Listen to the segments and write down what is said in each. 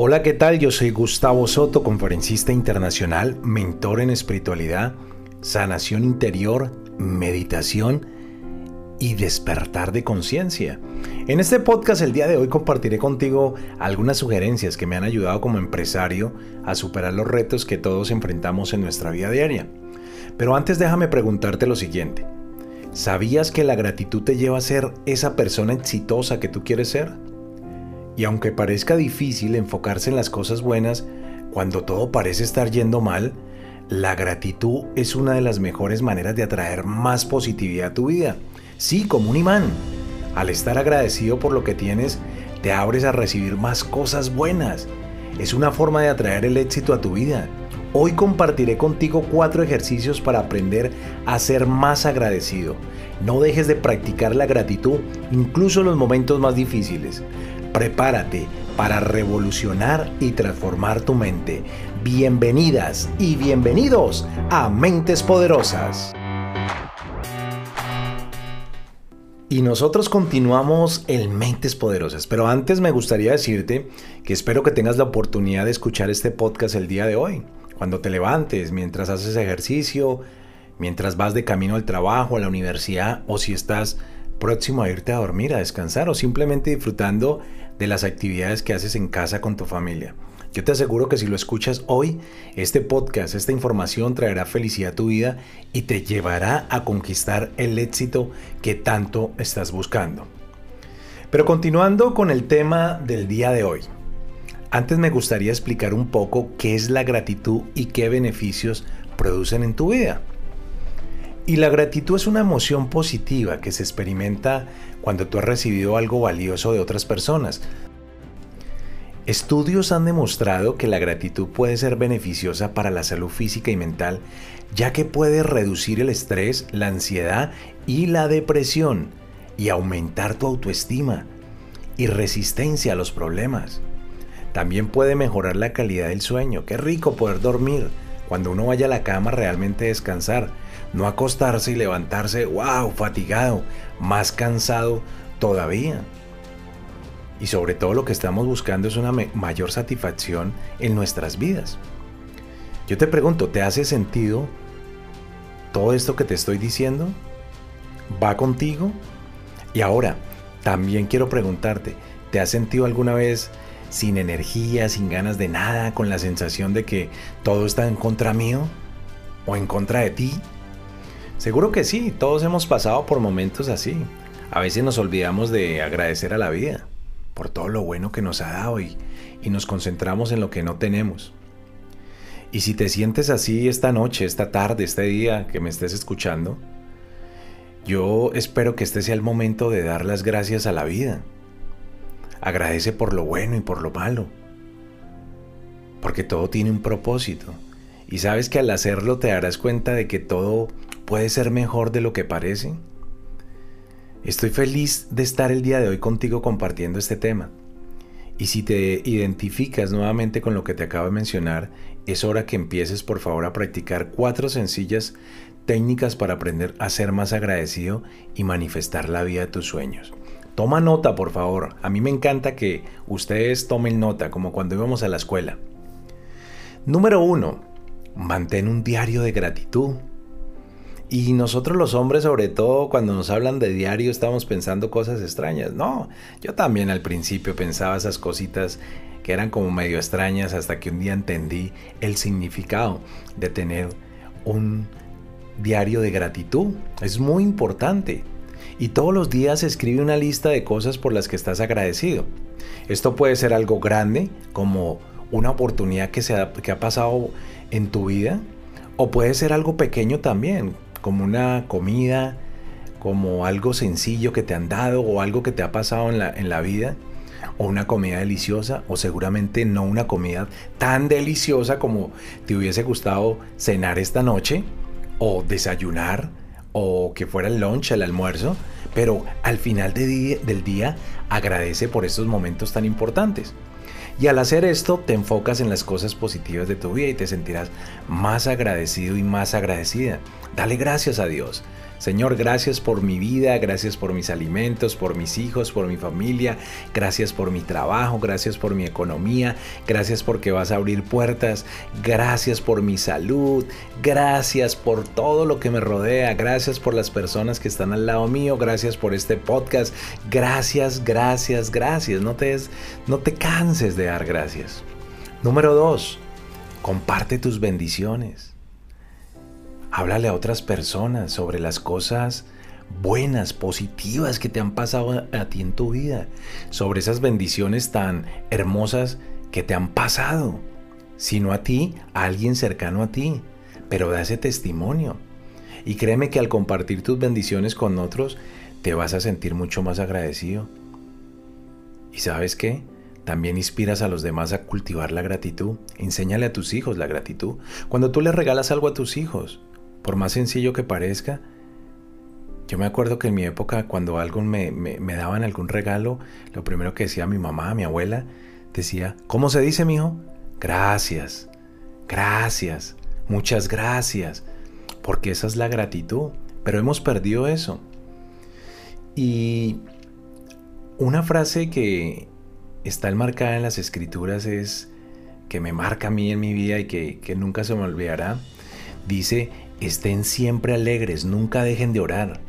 Hola, ¿qué tal? Yo soy Gustavo Soto, conferencista internacional, mentor en espiritualidad, sanación interior, meditación y despertar de conciencia. En este podcast el día de hoy compartiré contigo algunas sugerencias que me han ayudado como empresario a superar los retos que todos enfrentamos en nuestra vida diaria. Pero antes déjame preguntarte lo siguiente. ¿Sabías que la gratitud te lleva a ser esa persona exitosa que tú quieres ser? Y aunque parezca difícil enfocarse en las cosas buenas cuando todo parece estar yendo mal, la gratitud es una de las mejores maneras de atraer más positividad a tu vida. Sí, como un imán. Al estar agradecido por lo que tienes, te abres a recibir más cosas buenas. Es una forma de atraer el éxito a tu vida. Hoy compartiré contigo cuatro ejercicios para aprender a ser más agradecido. No dejes de practicar la gratitud, incluso en los momentos más difíciles. Prepárate para revolucionar y transformar tu mente. Bienvenidas y bienvenidos a Mentes Poderosas. Y nosotros continuamos en Mentes Poderosas, pero antes me gustaría decirte que espero que tengas la oportunidad de escuchar este podcast el día de hoy, cuando te levantes, mientras haces ejercicio, mientras vas de camino al trabajo, a la universidad o si estás próximo a irte a dormir, a descansar o simplemente disfrutando de las actividades que haces en casa con tu familia. Yo te aseguro que si lo escuchas hoy, este podcast, esta información traerá felicidad a tu vida y te llevará a conquistar el éxito que tanto estás buscando. Pero continuando con el tema del día de hoy, antes me gustaría explicar un poco qué es la gratitud y qué beneficios producen en tu vida. Y la gratitud es una emoción positiva que se experimenta cuando tú has recibido algo valioso de otras personas, Estudios han demostrado que la gratitud puede ser beneficiosa para la salud física y mental, ya que puede reducir el estrés, la ansiedad y la depresión y aumentar tu autoestima y resistencia a los problemas. También puede mejorar la calidad del sueño. Qué rico poder dormir cuando uno vaya a la cama realmente descansar, no acostarse y levantarse, wow, fatigado, más cansado todavía. Y sobre todo lo que estamos buscando es una mayor satisfacción en nuestras vidas. Yo te pregunto, ¿te hace sentido todo esto que te estoy diciendo? ¿Va contigo? Y ahora, también quiero preguntarte, ¿te has sentido alguna vez sin energía, sin ganas de nada, con la sensación de que todo está en contra mío o en contra de ti? Seguro que sí, todos hemos pasado por momentos así. A veces nos olvidamos de agradecer a la vida por todo lo bueno que nos ha dado y, nos concentramos en lo que no tenemos. Y si te sientes así esta noche, esta tarde, este día que me estés escuchando, yo espero que este sea el momento de dar las gracias a la vida. Agradece por lo bueno y por lo malo. Porque todo tiene un propósito. Y sabes que al hacerlo te darás cuenta de que todo puede ser mejor de lo que parece. Estoy feliz de estar el día de hoy contigo compartiendo este tema. Y si te identificas nuevamente con lo que te acabo de mencionar, es hora que empieces por favor a practicar cuatro sencillas técnicas para aprender a ser más agradecido y manifestar la vida de tus sueños. Toma nota, por favor. A mí me encanta que ustedes tomen nota, como cuando íbamos a la escuela. Número uno, mantén un diario de gratitud. Y nosotros los hombres, sobre todo cuando nos hablan de diario, estamos pensando cosas extrañas. No, yo también al principio pensaba esas cositas que eran como medio extrañas hasta que un día entendí el significado de tener un diario de gratitud. Es muy importante. Y todos los días escribe una lista de cosas por las que estás agradecido. Esto puede ser algo grande, como una oportunidad que, se ha, pasado en tu vida, o puede ser algo pequeño también, como una comida, como algo sencillo que te han dado o algo que te ha pasado en la, en la vida, o una comida deliciosa, o seguramente no una comida tan deliciosa como te hubiese gustado cenar esta noche, o desayunar, o que fuera el lunch, el almuerzo, pero al final del día agradece por estos momentos tan importantes. Y al hacer esto te enfocas en las cosas positivas de tu vida y te sentirás más agradecido y más agradecida. Dale gracias a Dios. Señor, gracias por mi vida, gracias por mis alimentos, por mis hijos, por mi familia, gracias por mi trabajo, gracias por mi economía, gracias porque vas a abrir puertas, gracias por mi salud, gracias por todo lo que me rodea, gracias por las personas que están al lado mío, gracias por este podcast, gracias, gracias, gracias. No te, no te canses de dar gracias. Número dos, comparte tus bendiciones. Háblale a otras personas sobre las cosas buenas, positivas que te han pasado a ti en tu vida, sobre esas bendiciones tan hermosas que te han pasado, sino a ti, a alguien cercano a ti, pero da ese testimonio. Y créeme que al compartir tus bendiciones con otros, te vas a sentir mucho más agradecido. ¿Y sabes qué? También inspiras a los demás a cultivar la gratitud. Enséñale a tus hijos la gratitud. Cuando tú le regalas algo a tus hijos, por más sencillo que parezca, yo me acuerdo que en mi época cuando algo me, daban algún regalo, lo primero que decía mi mamá, mi abuela, decía, ¿cómo se dice, mijo? Gracias, gracias, muchas gracias, porque esa es la gratitud, pero hemos perdido eso. Y una frase que está enmarcada en las escrituras es, que me marca a mí en mi vida y que, que nunca se me olvidará, dice, Estén siempre alegres, nunca dejen de orar.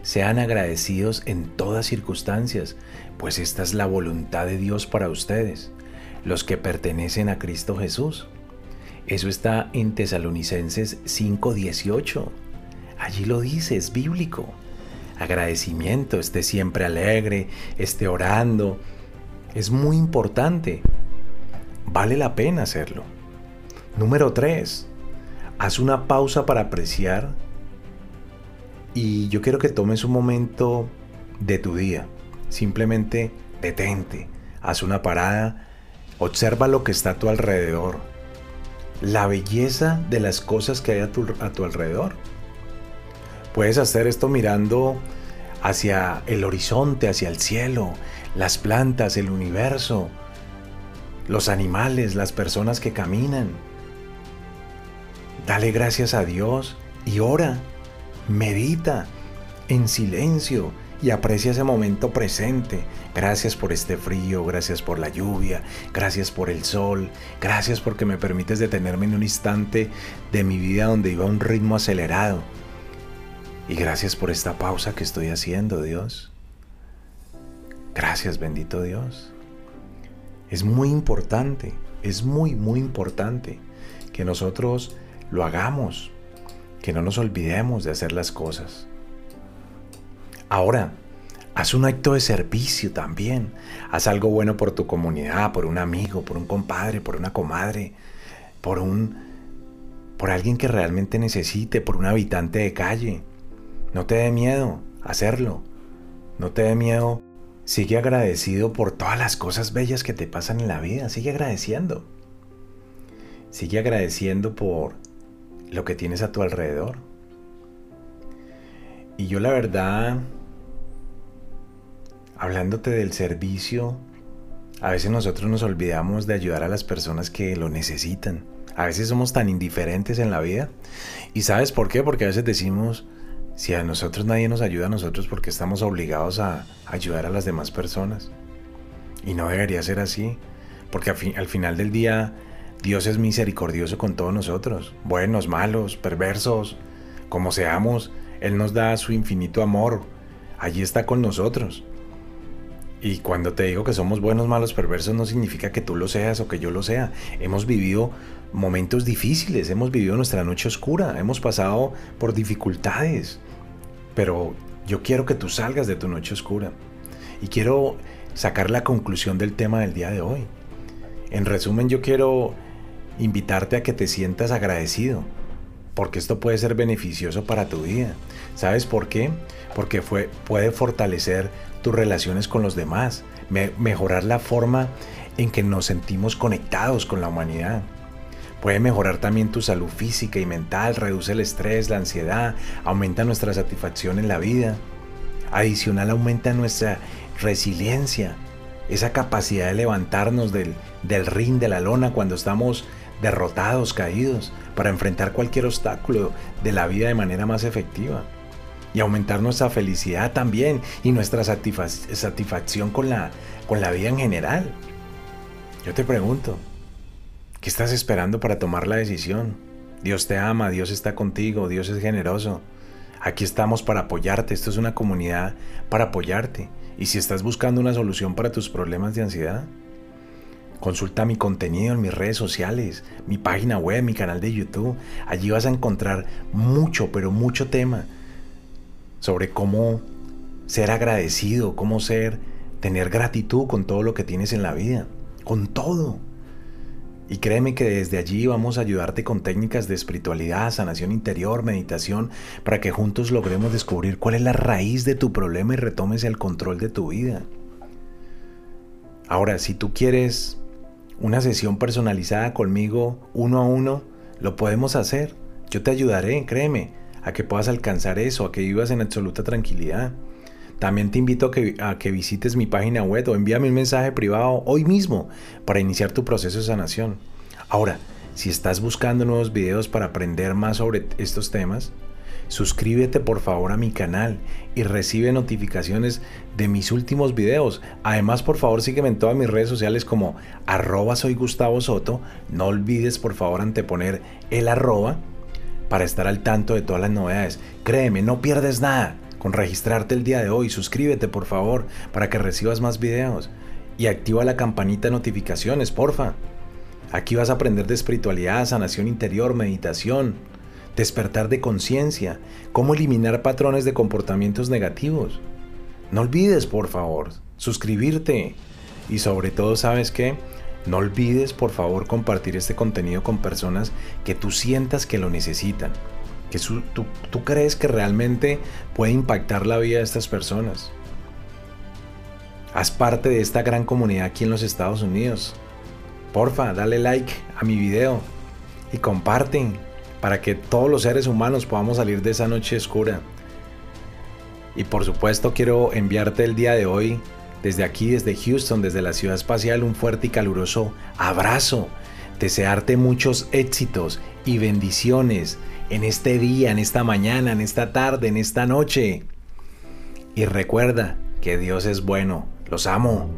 Sean agradecidos en todas circunstancias, pues esta es la voluntad de Dios para ustedes, los que pertenecen a Cristo Jesús. Eso está en Tesalonicenses 5:18. Allí lo dice, es bíblico. Agradecimiento, esté siempre alegre, esté orando. Es muy importante. Vale la pena hacerlo. Número 3 haz una pausa para apreciar y yo quiero que tomes un momento de tu día. Simplemente detente, haz una parada, observa lo que está a tu alrededor, la belleza de las cosas que hay a tu, a tu alrededor. Puedes hacer esto mirando hacia el horizonte, hacia el cielo, las plantas, el universo, los animales, las personas que caminan Dale gracias a Dios y ora, medita en silencio y aprecia ese momento presente. Gracias por este frío, gracias por la lluvia, gracias por el sol, gracias porque me permites detenerme en un instante de mi vida donde iba a un ritmo acelerado. Y gracias por esta pausa que estoy haciendo, Dios. Gracias, bendito Dios. Es muy importante, es muy, muy importante que nosotros lo hagamos, que no nos olvidemos de hacer las cosas. Ahora, haz un acto de servicio también. Haz algo bueno por tu comunidad, por un amigo, por un compadre, por una comadre, por un por alguien que realmente necesite, por un habitante de calle. No te dé miedo hacerlo. No te dé miedo. Sigue agradecido por todas las cosas bellas que te pasan en la vida. Sigue agradeciendo. Sigue agradeciendo por lo que tienes a tu alrededor. Y yo la verdad, hablándote del servicio, a veces nosotros nos olvidamos de ayudar a las personas que lo necesitan. A veces somos tan indiferentes en la vida. ¿Y sabes por qué? Porque a veces decimos, si a nosotros nadie nos ayuda a nosotros porque estamos obligados a ayudar a las demás personas. Y no debería ser así. Porque al, final del día Dios es misericordioso con todos nosotros, buenos, malos, perversos, como seamos, Él nos da su infinito amor, allí está con nosotros. Y cuando te digo que somos buenos, malos, perversos, no significa que tú lo seas o que yo lo sea. Hemos vivido momentos difíciles, hemos vivido nuestra noche oscura, hemos pasado por dificultades. Pero yo quiero que tú salgas de tu noche oscura. Y quiero sacar la conclusión del tema del día de hoy. En resumen, yo quiero invitarte a que te sientas agradecido, porque esto puede ser beneficioso para tu vida. ¿Sabes por qué? Porque fue, puede fortalecer tus relaciones con los demás, mejorar la forma en que nos sentimos conectados con la humanidad. Puede mejorar también tu salud física y mental, reduce el estrés, la ansiedad, aumenta nuestra satisfacción en la vida. Adicional aumenta nuestra resiliencia, esa capacidad de levantarnos del, del ring, de la lona cuando estamos derrotados, caídos, para enfrentar cualquier obstáculo de la vida de manera más efectiva. y aumentar nuestra felicidad también y nuestra satisfacción con la, con la vida en general. Yo te pregunto, ¿qué estás esperando para tomar la decisión? Dios te ama, Dios está contigo, Dios es generoso. Aquí estamos para apoyarte, esto es una comunidad para apoyarte. Y si estás buscando una solución para tus problemas de ansiedad, Consulta mi contenido en mis redes sociales, mi página web, mi canal de YouTube. Allí vas a encontrar mucho, pero mucho tema sobre cómo ser agradecido, cómo ser, tener gratitud con todo lo que tienes en la vida, con todo. Y créeme que desde allí vamos a ayudarte con técnicas de espiritualidad, sanación interior, meditación, para que juntos logremos descubrir cuál es la raíz de tu problema y retomes el control de tu vida. Ahora, si tú quieres una sesión personalizada conmigo, uno a uno, lo podemos hacer. Yo te ayudaré, créeme a que puedas alcanzar eso, a que vivas en absoluta tranquilidad. También te invito a que, a que visites mi página web o envíame un mensaje privado hoy mismo para iniciar tu proceso de sanación. Ahora, si estás buscando nuevos videos para aprender más sobre estos temas, suscríbete por favor a mi canal y recibe notificaciones de mis últimos videos. Además, por favor, sígueme en todas mis redes sociales como arroba soy Gustavo Soto. No olvides por favor anteponer el arroba para estar al tanto de todas las novedades. Créeme, no pierdes nada con registrarte el día de hoy. Suscríbete, por favor, para que recibas más videos. Y activa la campanita de notificaciones, porfa. Aquí vas a aprender de espiritualidad, sanación interior, meditación, despertar de conciencia, cómo eliminar patrones de comportamientos negativos. No olvides, por favor, suscribirte. Y sobre todo, ¿sabes qué? No olvides, por favor, compartir este contenido con personas que tú sientas que lo necesitan, que tú, tú crees que realmente puede impactar la vida de estas personas. Haz parte de esta gran comunidad aquí en los Estados Unidos. Porfa, dale like a mi video y comparten para que todos los seres humanos podamos salir de esa noche oscura. Y por supuesto quiero enviarte el día de hoy desde aquí, desde Houston, desde la ciudad espacial, un fuerte y caluroso abrazo. Desearte muchos éxitos y bendiciones en este día, en esta mañana, en esta tarde, en esta noche. Y recuerda que Dios es bueno. Los amo.